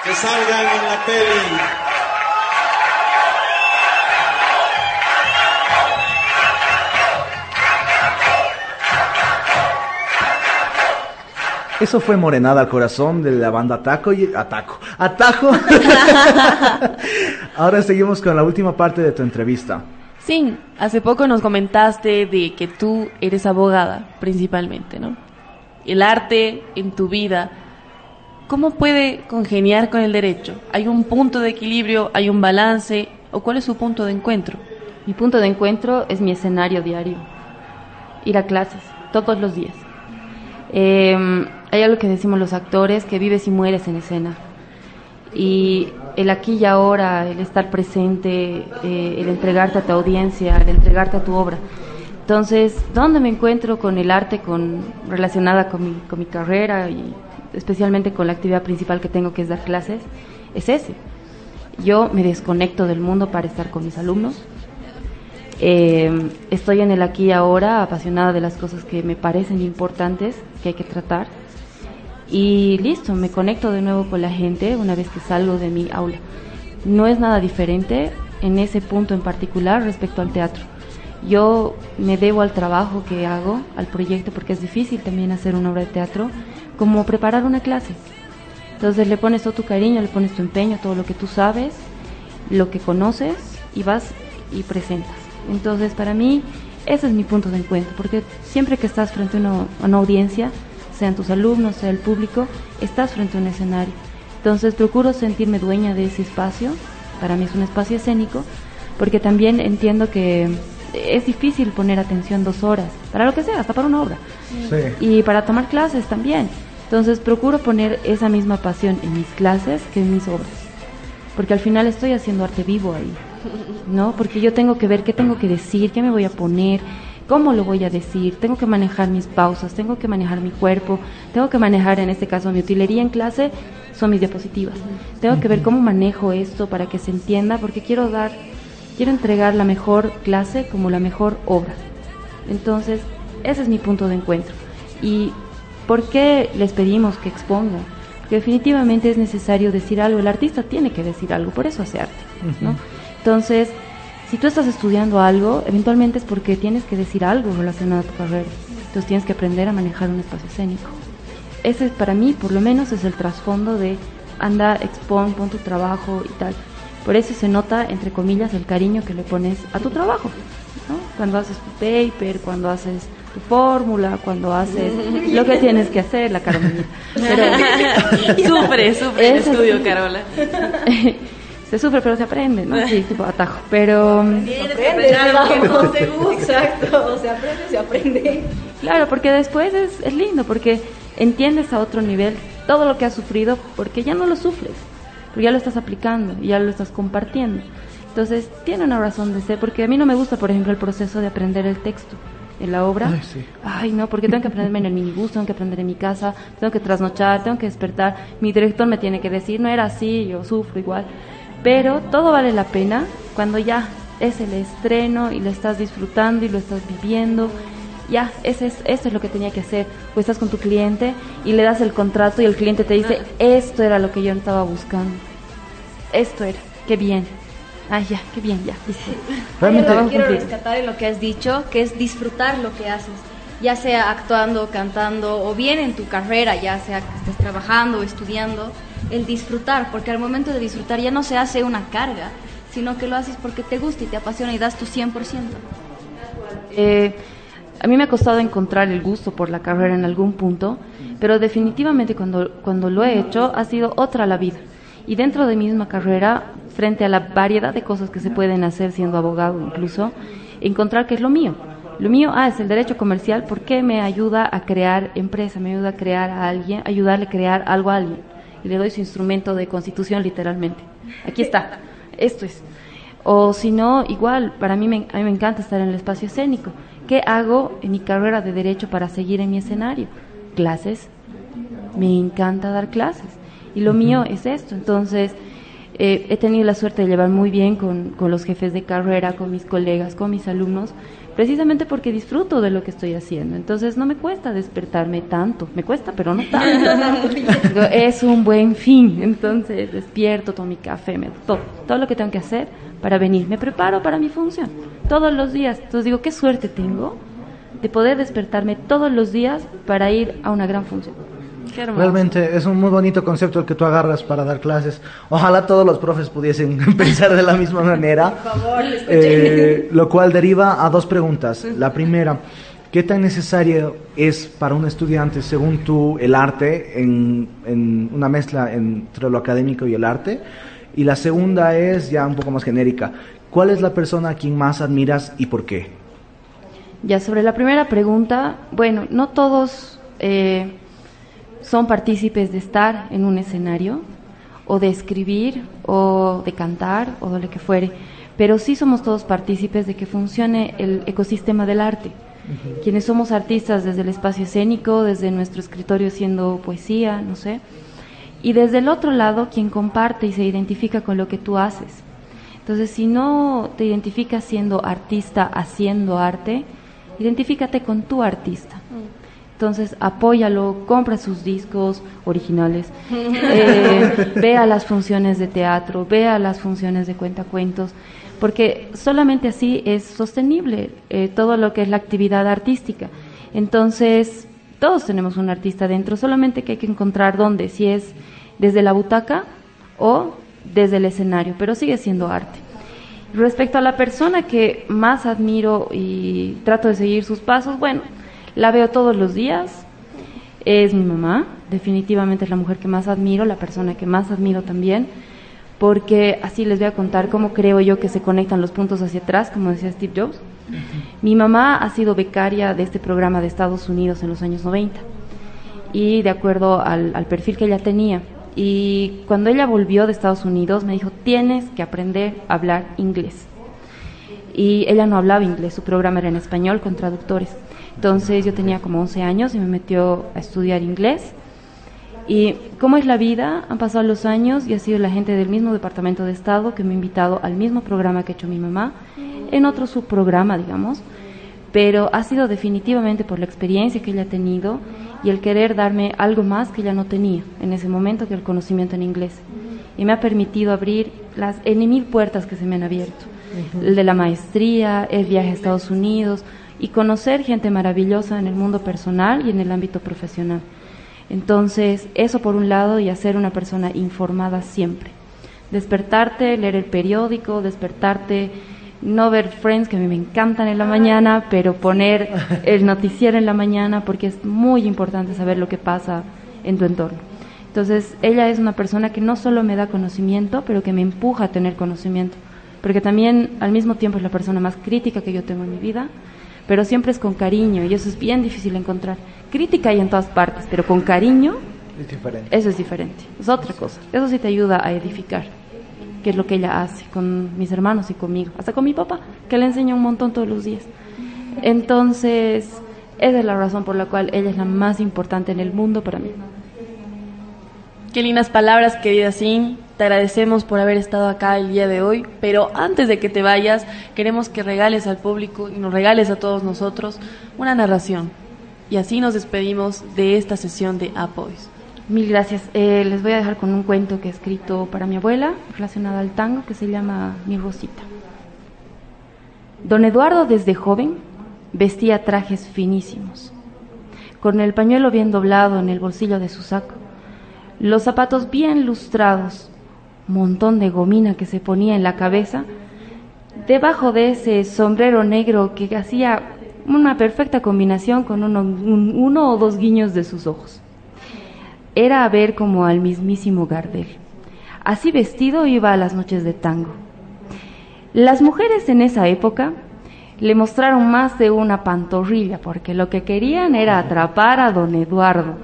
que salgan en la peli. Eso fue Morenada al Corazón de la banda Ataco y Ataco. Atajo. Ahora seguimos con la última parte de tu entrevista. Sí, hace poco nos comentaste de que tú eres abogada, principalmente, ¿no? El arte en tu vida, ¿cómo puede congeniar con el derecho? ¿Hay un punto de equilibrio, hay un balance o cuál es su punto de encuentro? Mi punto de encuentro es mi escenario diario. Ir a clases, todos los días. Eh, hay algo que decimos los actores, que vives y mueres en escena. Y el aquí y ahora, el estar presente, eh, el entregarte a tu audiencia, el entregarte a tu obra. Entonces, ¿dónde me encuentro con el arte con, relacionada con mi, con mi carrera y especialmente con la actividad principal que tengo, que es dar clases? Es ese. Yo me desconecto del mundo para estar con mis alumnos. Eh, estoy en el aquí y ahora, apasionada de las cosas que me parecen importantes, que hay que tratar. Y listo, me conecto de nuevo con la gente una vez que salgo de mi aula. No es nada diferente en ese punto en particular respecto al teatro. Yo me debo al trabajo que hago, al proyecto, porque es difícil también hacer una obra de teatro, como preparar una clase. Entonces le pones todo tu cariño, le pones tu empeño, todo lo que tú sabes, lo que conoces y vas y presentas. Entonces para mí ese es mi punto de encuentro, porque siempre que estás frente a una, audiencia, sean tus alumnos, sea el público, estás frente a un escenario. Entonces procuro sentirme dueña de ese espacio, para mí es un espacio escénico, porque también entiendo que es difícil poner atención dos horas, para lo que sea, hasta para una obra. Sí. Y para tomar clases también. Entonces procuro poner esa misma pasión en mis clases que en mis obras, porque al final estoy haciendo arte vivo ahí, ¿no? Porque yo tengo que ver qué tengo que decir, qué me voy a poner, cómo lo voy a decir, tengo que manejar mis pausas, tengo que manejar mi cuerpo, tengo que manejar en este caso mi utilería en clase, son mis diapositivas. Tengo que ver cómo manejo esto para que se entienda, porque quiero dar, quiero entregar la mejor clase como la mejor obra. Entonces, ese es mi punto de encuentro. ¿Y por qué les pedimos que expongan? Porque definitivamente es necesario decir algo, el artista tiene que decir algo, por eso hace arte, ¿no? Entonces, si tú estás estudiando algo, eventualmente es porque tienes que decir algo relacionado a tu carrera. Entonces tienes que aprender a manejar un espacio escénico. Ese para mí, por lo menos, es el trasfondo de anda, expon, pon tu trabajo y tal. Por eso se nota, entre comillas, el cariño que le pones a tu trabajo. ¿no? Cuando haces tu paper, cuando haces tu fórmula, cuando haces lo que tienes que hacer, la Carolina. Pero, sufre, sufre el estudio, Carola. se sufre, pero se aprende, ¿no? Sí, tipo atajo. Pero. Se aprende, que no te gusta. Exacto, se aprende, se aprende. Claro, porque después es, es lindo, porque entiendes a otro nivel todo lo que has sufrido, porque ya no lo sufres, porque ya lo estás aplicando, ya lo estás compartiendo. Entonces, tiene una razón de ser, porque a mí no me gusta, por ejemplo, el proceso de aprender el texto en la obra. Ay, sí. Ay, no, porque tengo que aprenderme en el minibús, tengo que aprender en mi casa, tengo que trasnochar, tengo que despertar. Mi director me tiene que decir, no era así, yo sufro igual. Pero todo vale la pena cuando ya es el estreno y lo estás disfrutando y lo estás viviendo. Ya, ese es, eso es lo que tenía que hacer. O estás con tu cliente y le das el contrato y el cliente te dice, esto era lo que yo estaba buscando. Esto era, qué bien. Ay, ya, qué bien, ya. listo. Realmente- Yo Trabajo quiero rescatar en lo que has dicho, que es disfrutar lo que haces, ya sea actuando, cantando o bien en tu carrera, ya sea que estés trabajando o estudiando, el disfrutar, porque al momento de disfrutar ya no se hace una carga, sino que lo haces porque te gusta y te apasiona y das tu 100%. Eh, a mí me ha costado encontrar el gusto por la carrera en algún punto, pero definitivamente cuando, cuando lo he hecho ha sido otra la vida. Y dentro de mi misma carrera, frente a la variedad de cosas que se pueden hacer siendo abogado incluso, encontrar que es lo mío. Lo mío, ah, es el derecho comercial porque me ayuda a crear empresa, me ayuda a crear a alguien, ayudarle a crear algo a alguien. Y le doy su instrumento de constitución literalmente. Aquí está, esto es. O si no, igual, para mí me, a mí me encanta estar en el espacio escénico. ¿Qué hago en mi carrera de derecho para seguir en mi escenario? Clases. Me encanta dar clases. Y lo mío es esto. Entonces, eh, he tenido la suerte de llevar muy bien con, con los jefes de carrera, con mis colegas, con mis alumnos, precisamente porque disfruto de lo que estoy haciendo. Entonces, no me cuesta despertarme tanto. Me cuesta, pero no tanto. Es un buen fin. Entonces, despierto, tomo mi café, me, todo, todo lo que tengo que hacer para venir. Me preparo para mi función todos los días. Entonces, digo, qué suerte tengo de poder despertarme todos los días para ir a una gran función. Qué hermoso. Realmente es un muy bonito concepto el que tú agarras para dar clases. Ojalá todos los profes pudiesen pensar de la misma manera. Por favor, Eh, lo cual deriva a dos preguntas. La primera, ¿qué tan necesario es para un estudiante, según tú, el arte en, en una mezcla entre lo académico y el arte? Y la segunda es ya un poco más genérica. ¿Cuál es la persona a quien más admiras y por qué? Ya sobre la primera pregunta, bueno, no todos eh, son partícipes de estar en un escenario o de escribir o de cantar o de lo que fuere, pero sí somos todos partícipes de que funcione el ecosistema del arte. Quienes somos artistas desde el espacio escénico, desde nuestro escritorio haciendo poesía, no sé, y desde el otro lado quien comparte y se identifica con lo que tú haces. Entonces, si no te identificas siendo artista haciendo arte, identifícate con tu artista. Entonces, apóyalo, compra sus discos originales, eh, vea las funciones de teatro, vea las funciones de cuentacuentos, porque solamente así es sostenible eh, todo lo que es la actividad artística. Entonces, todos tenemos un artista dentro, solamente que hay que encontrar dónde, si es desde la butaca o desde el escenario, pero sigue siendo arte. Respecto a la persona que más admiro y trato de seguir sus pasos, bueno, la veo todos los días, es mi mamá, definitivamente es la mujer que más admiro, la persona que más admiro también, porque así les voy a contar cómo creo yo que se conectan los puntos hacia atrás, como decía Steve Jobs. Mi mamá ha sido becaria de este programa de Estados Unidos en los años 90 y de acuerdo al, al perfil que ella tenía. Y cuando ella volvió de Estados Unidos me dijo, tienes que aprender a hablar inglés. Y ella no hablaba inglés, su programa era en español con traductores. Entonces yo tenía como 11 años y me metió a estudiar inglés. Y cómo es la vida, han pasado los años y ha sido la gente del mismo departamento de Estado que me ha invitado al mismo programa que ha hecho mi mamá, en otro subprograma, digamos, pero ha sido definitivamente por la experiencia que ella ha tenido y el querer darme algo más que ella no tenía en ese momento que el conocimiento en inglés. Y me ha permitido abrir las N mil puertas que se me han abierto. El de la maestría, el viaje a Estados Unidos y conocer gente maravillosa en el mundo personal y en el ámbito profesional. Entonces, eso por un lado y hacer una persona informada siempre. Despertarte, leer el periódico, despertarte, no ver Friends, que a mí me encantan en la mañana, pero poner el noticiero en la mañana porque es muy importante saber lo que pasa en tu entorno. Entonces, ella es una persona que no solo me da conocimiento, pero que me empuja a tener conocimiento, porque también al mismo tiempo es la persona más crítica que yo tengo en mi vida, pero siempre es con cariño y eso es bien difícil encontrar. Crítica hay en todas partes, pero con cariño Es diferente. eso es diferente, es otra cosa. Eso sí te ayuda a edificar, que es lo que ella hace con mis hermanos y conmigo, hasta con mi papá, que le enseña un montón todos los días. Entonces, esa es la razón por la cual ella es la más importante en el mundo para mí. Qué lindas palabras, querida Sin. Te agradecemos por haber estado acá el día de hoy, pero antes de que te vayas, queremos que regales al público y nos regales a todos nosotros una narración. Y así nos despedimos de esta sesión de Apoys. Mil gracias. Eh, les voy a dejar con un cuento que he escrito para mi abuela relacionado al tango que se llama Mi Rosita. Don Eduardo desde joven vestía trajes finísimos, con el pañuelo bien doblado en el bolsillo de su saco, los zapatos bien lustrados, montón de gomina que se ponía en la cabeza, debajo de ese sombrero negro que hacía una perfecta combinación con uno, un- uno o dos guiños de sus ojos. Era a ver como al mismísimo Gardel. Así vestido iba a las noches de tango. Las mujeres en esa época le mostraron más de una pantorrilla, porque lo que querían era atrapar a don Eduardo.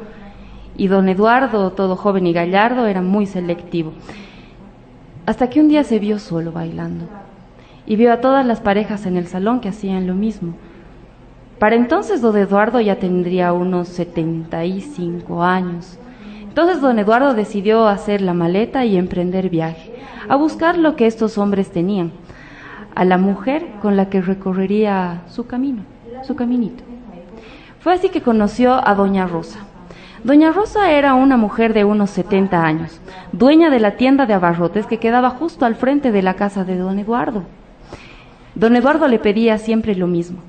Y don Eduardo, todo joven y gallardo, era muy selectivo. Hasta que un día se vio solo bailando y vio a todas las parejas en el salón que hacían lo mismo. Para entonces don Eduardo ya tendría unos 75 años. Entonces don Eduardo decidió hacer la maleta y emprender viaje, a buscar lo que estos hombres tenían, a la mujer con la que recorrería su camino, su caminito. Fue así que conoció a doña Rosa. Doña Rosa era una mujer de unos 70 años, dueña de la tienda de abarrotes que quedaba justo al frente de la casa de don Eduardo. Don Eduardo le pedía siempre lo mismo,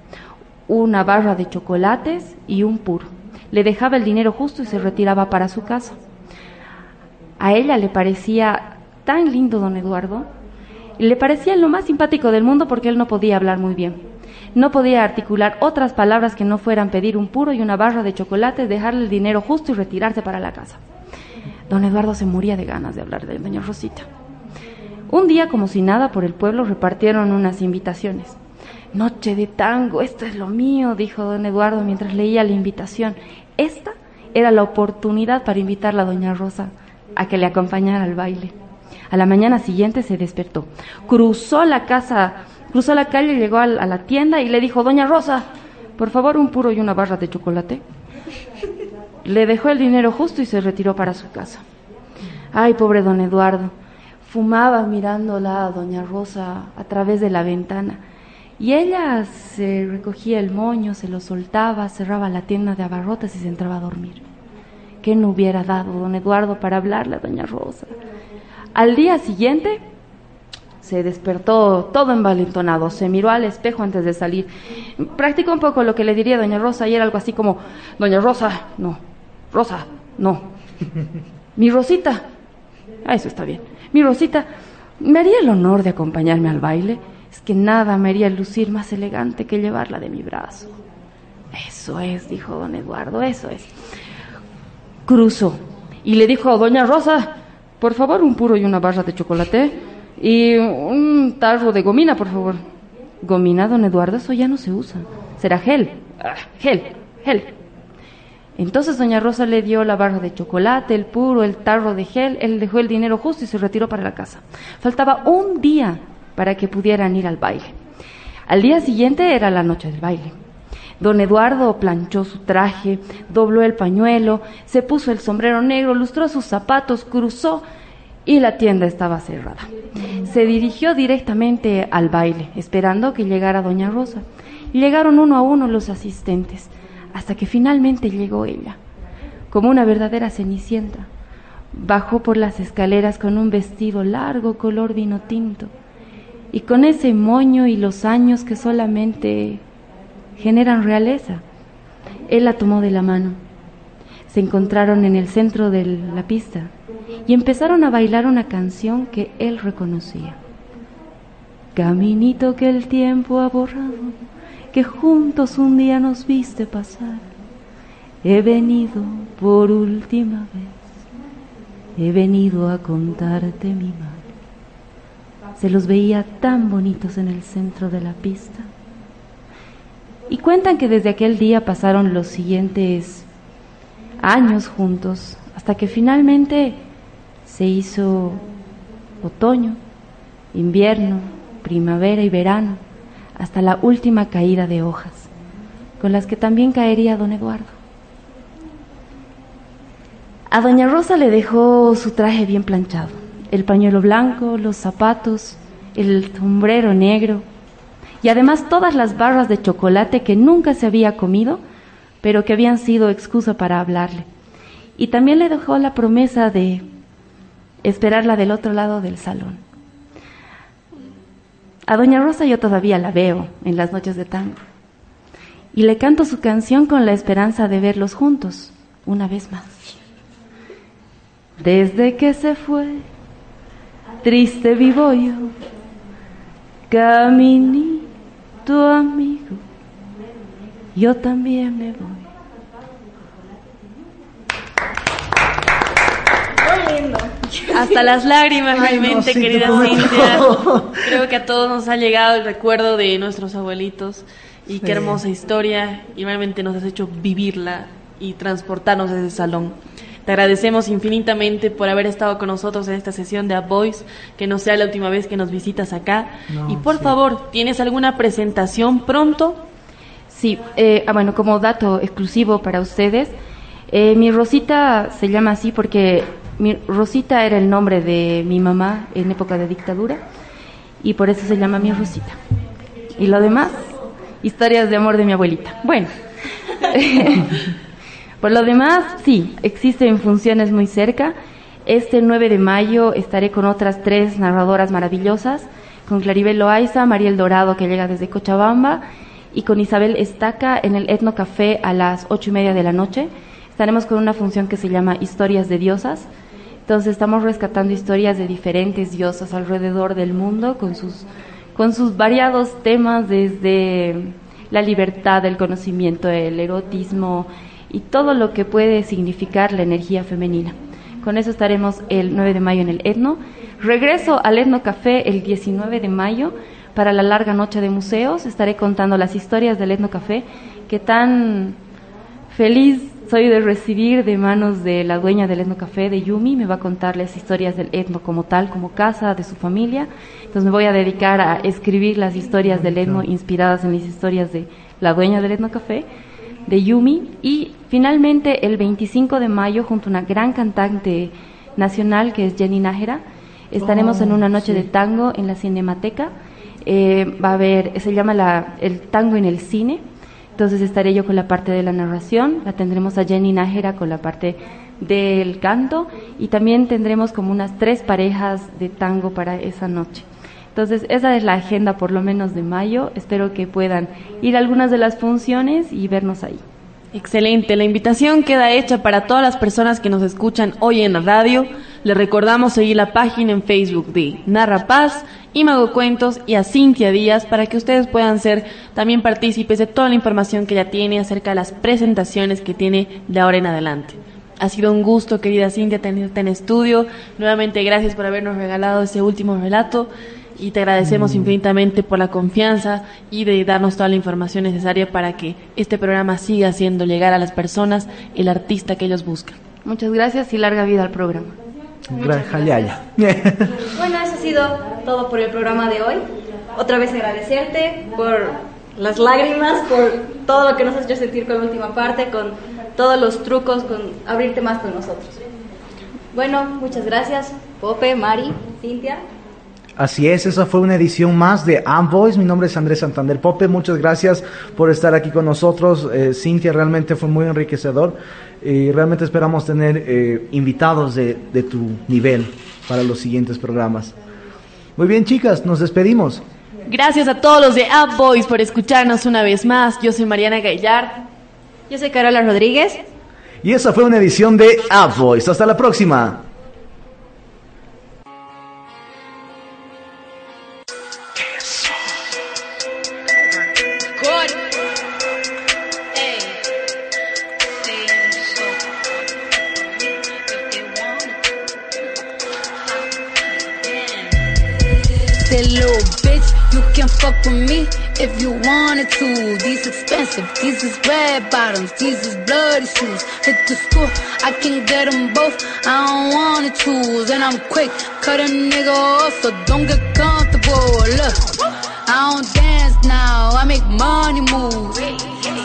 una barra de chocolates y un puro. Le dejaba el dinero justo y se retiraba para su casa. A ella le parecía tan lindo don Eduardo, le parecía lo más simpático del mundo porque él no podía hablar muy bien. No podía articular otras palabras que no fueran pedir un puro y una barra de chocolate, dejarle el dinero justo y retirarse para la casa. Don Eduardo se moría de ganas de hablar de doña Rosita. Un día, como si nada, por el pueblo repartieron unas invitaciones. Noche de tango, esto es lo mío, dijo don Eduardo mientras leía la invitación. Esta era la oportunidad para invitarla a doña Rosa a que le acompañara al baile. A la mañana siguiente se despertó, cruzó la casa, cruzó la calle, llegó a la tienda y le dijo, Doña Rosa, por favor un puro y una barra de chocolate. Le dejó el dinero justo y se retiró para su casa. Ay, pobre don Eduardo, fumaba mirándola a Doña Rosa a través de la ventana. Y ella se recogía el moño, se lo soltaba, cerraba la tienda de abarrotes y se entraba a dormir. ¿Qué no hubiera dado don Eduardo para hablarle a Doña Rosa? Al día siguiente se despertó todo envalentonado, se miró al espejo antes de salir. Practicó un poco lo que le diría Doña Rosa y era algo así como, Doña Rosa, no, Rosa, no. Mi Rosita, ah, eso está bien. Mi Rosita, ¿me haría el honor de acompañarme al baile? Es que nada me haría lucir más elegante que llevarla de mi brazo. Eso es, dijo don Eduardo, eso es. Cruzó y le dijo Doña Rosa, por favor, un puro y una barra de chocolate y un tarro de gomina, por favor. Gomina, don Eduardo, eso ya no se usa. Será gel. Ah, gel, gel. Entonces doña Rosa le dio la barra de chocolate, el puro, el tarro de gel, él dejó el dinero justo y se retiró para la casa. Faltaba un día para que pudieran ir al baile. Al día siguiente era la noche del baile. Don Eduardo planchó su traje, dobló el pañuelo, se puso el sombrero negro, lustró sus zapatos, cruzó y la tienda estaba cerrada. Se dirigió directamente al baile, esperando que llegara doña Rosa. Llegaron uno a uno los asistentes, hasta que finalmente llegó ella, como una verdadera cenicienta. Bajó por las escaleras con un vestido largo color vino tinto y con ese moño y los años que solamente generan realeza. Él la tomó de la mano. Se encontraron en el centro de la pista y empezaron a bailar una canción que él reconocía. Caminito que el tiempo ha borrado, que juntos un día nos viste pasar. He venido por última vez, he venido a contarte mi mal. Se los veía tan bonitos en el centro de la pista. Y cuentan que desde aquel día pasaron los siguientes años juntos, hasta que finalmente se hizo otoño, invierno, primavera y verano, hasta la última caída de hojas, con las que también caería don Eduardo. A doña Rosa le dejó su traje bien planchado, el pañuelo blanco, los zapatos, el sombrero negro y además todas las barras de chocolate que nunca se había comido, pero que habían sido excusa para hablarle. Y también le dejó la promesa de esperarla del otro lado del salón. A Doña Rosa yo todavía la veo en las noches de tango. Y le canto su canción con la esperanza de verlos juntos una vez más. Desde que se fue, triste vivo yo, caminito amigo, yo también me voy. Hasta las lágrimas, Ay, no, realmente, sí, te querida. Cintia. Creo que a todos nos ha llegado el recuerdo de nuestros abuelitos y qué hermosa historia y realmente nos has hecho vivirla y transportarnos a ese salón. Te agradecemos infinitamente por haber estado con nosotros en esta sesión de A Voice, que no sea la última vez que nos visitas acá. No, y por sí. favor, ¿tienes alguna presentación pronto? Sí, eh, ah, bueno, como dato exclusivo para ustedes, eh, mi Rosita se llama así porque mi Rosita era el nombre de mi mamá en época de dictadura y por eso se llama mi Rosita. Y lo demás, historias de amor de mi abuelita. Bueno, por lo demás, sí, existen funciones muy cerca. Este 9 de mayo estaré con otras tres narradoras maravillosas, con Claribel Loaiza, Mariel Dorado que llega desde Cochabamba y con Isabel Estaca en el Etno Café a las ocho y media de la noche. Estaremos con una función que se llama Historias de Diosas. Entonces estamos rescatando historias de diferentes diosas alrededor del mundo con sus, con sus variados temas desde la libertad, el conocimiento, el erotismo y todo lo que puede significar la energía femenina. Con eso estaremos el 9 de mayo en el Etno. Regreso al Etno Café el 19 de mayo para la larga noche de museos. Estaré contando las historias del Etno Café que tan feliz soy de recibir de manos de la dueña del Etno Café, de Yumi. Me va a contar las historias del Etno como tal, como casa, de su familia. Entonces me voy a dedicar a escribir las historias del Etno inspiradas en las historias de la dueña del Etno Café, de Yumi. Y finalmente el 25 de mayo, junto a una gran cantante nacional que es Jenny Nájera, estaremos en una noche de tango en la Cinemateca. Eh, va a haber, se llama la, el tango en el cine. Entonces estaré yo con la parte de la narración, la tendremos a Jenny Nájera con la parte del canto y también tendremos como unas tres parejas de tango para esa noche. Entonces esa es la agenda por lo menos de mayo. Espero que puedan ir a algunas de las funciones y vernos ahí. Excelente, la invitación queda hecha para todas las personas que nos escuchan hoy en la radio. Les recordamos seguir la página en Facebook de Narra Paz, Imago Cuentos y a Cintia Díaz para que ustedes puedan ser también partícipes de toda la información que ella tiene acerca de las presentaciones que tiene de ahora en adelante. Ha sido un gusto, querida Cintia, tenerte en estudio. Nuevamente, gracias por habernos regalado ese último relato. Y te agradecemos infinitamente por la confianza y de darnos toda la información necesaria para que este programa siga haciendo llegar a las personas el artista que ellos buscan. Muchas gracias y larga vida al programa. Gracias. Bueno, eso ha sido todo por el programa de hoy. Otra vez agradecerte por las lágrimas, por todo lo que nos has hecho sentir con la última parte, con todos los trucos, con abrirte más con nosotros. Bueno, muchas gracias, Pope, Mari, Cintia. Así es, esa fue una edición más de Voice. Mi nombre es Andrés Santander Pope. Muchas gracias por estar aquí con nosotros. Eh, Cintia, realmente fue muy enriquecedor y realmente esperamos tener eh, invitados de, de tu nivel para los siguientes programas. Muy bien, chicas, nos despedimos. Gracias a todos los de Up Boys por escucharnos una vez más. Yo soy Mariana Gaillar. Yo soy Carola Rodríguez. Y esa fue una edición de Up Boys. Hasta la próxima. Wanted to. These expensive, these is red bottoms, these is bloody shoes. Hit the school, I can get them both. I don't wanna choose, and I'm quick, cut a nigga off, so don't get comfortable. Look, I don't dance now, I make money move.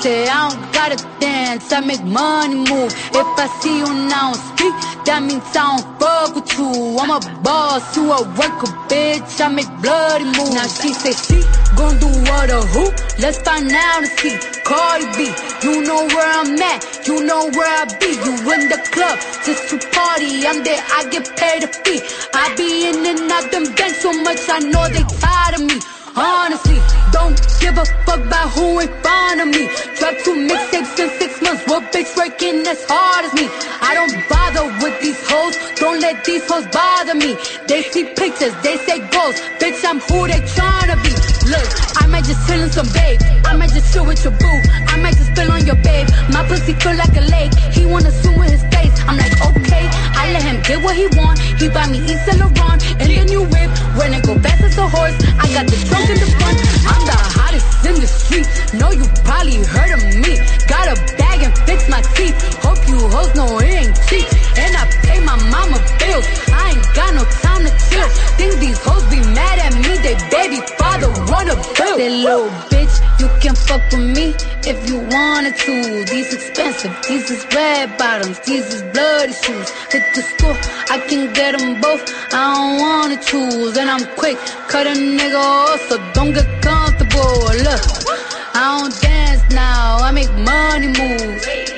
Say I don't gotta dance, I make money move. If I see you now speak, that means I don't fuck with you. I'm a boss, you a worker, bitch. I make bloody moves. Now she say she gon' do what or who? Let's find out and see. Cardi B, you know where I'm at, you know where I be. You in the club just to party. I'm there, I get paid a fee. I be in and out them bands so much, I know they tired of me. Honestly, don't give a fuck about who in front of me. Drop two mixtapes in six months. What bitch working as hard as me? I don't bother with these hoes. Don't let these hoes bother me. They see pictures, they say goals. Bitch, I'm who they tryna be. Look, I might just chill in some babe. I might just chill with your boo. I might just spill on your babe. My pussy feel like a lake. He wanna swim with his face. I'm like, okay. I let him get what he want. He buy me East Saint Laurent and the new whip. When it go fast as a horse, I got the trunk in the front. I'm the hottest in the street. Know you probably heard of me. Got a bag and fix my teeth. Hope you hoes know it ain't cheap. And I my mama bills. I ain't got no time to chill. Think these hoes be mad at me. They baby father wanna bill. That little bitch, you can fuck with me if you wanted to. These expensive, these is red bottoms, these is bloody shoes. Hit the school, I can get them both. I don't wanna choose, and I'm quick, cut a nigga off, so don't get comfortable. Look, I don't dance now, I make money move.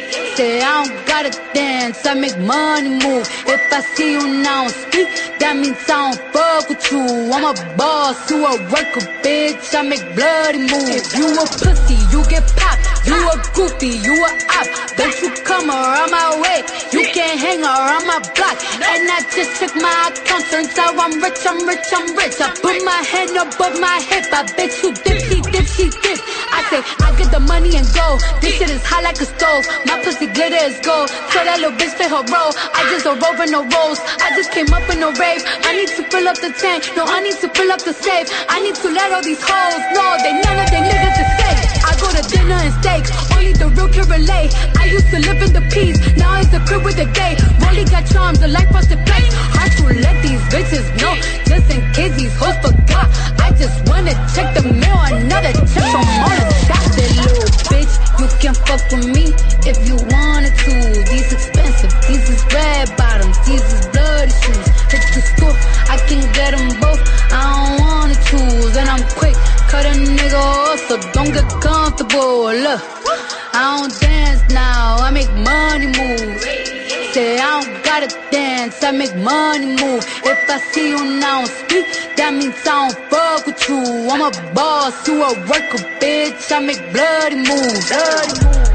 I don't gotta dance, I make money move. If I see you now speak, that means I don't fuck with you. I'm a boss, you a worker, bitch. I make bloody moves. If you a pussy, you get popped. You a goofy, you a op. Don't you come around my way. You can't hang around my block. And I just check my account, turns out I'm rich, I'm rich, I'm rich. I put my hand above my hip. I bet you dipsy, dipsy, dip. I say I get the money and go. This shit is hot like a stove. My pussy glitter is gold. Tell that little bitch play her role. I just roll for no rolls. I just came up in a rave. I need to fill up the tank. No, I need to fill up the safe. I need to let all these hoes know they none of they niggas is. I go to dinner and steak. Only the real can relate. Used to live in the peace. Now it's the crib with the gay. Rolly got charms, the life was the place. Hard to let these bitches know. Just in case these hoes forgot. I just wanna check the mail. Another check from all the. That little bitch, you can fuck with me if you wanted to. These expensive, these is red bottoms, these is bloody shoes. Hit the school, I can get them both. I don't wanna choose, and I'm quick, cut a nigga off, so don't get comfortable. Look, I don't dance now, I make money move. Say I don't gotta dance, I make money move. If I see you now speak, that means I don't fuck with you. I'm a boss, you a worker, bitch. I make bloody. Bloody moves.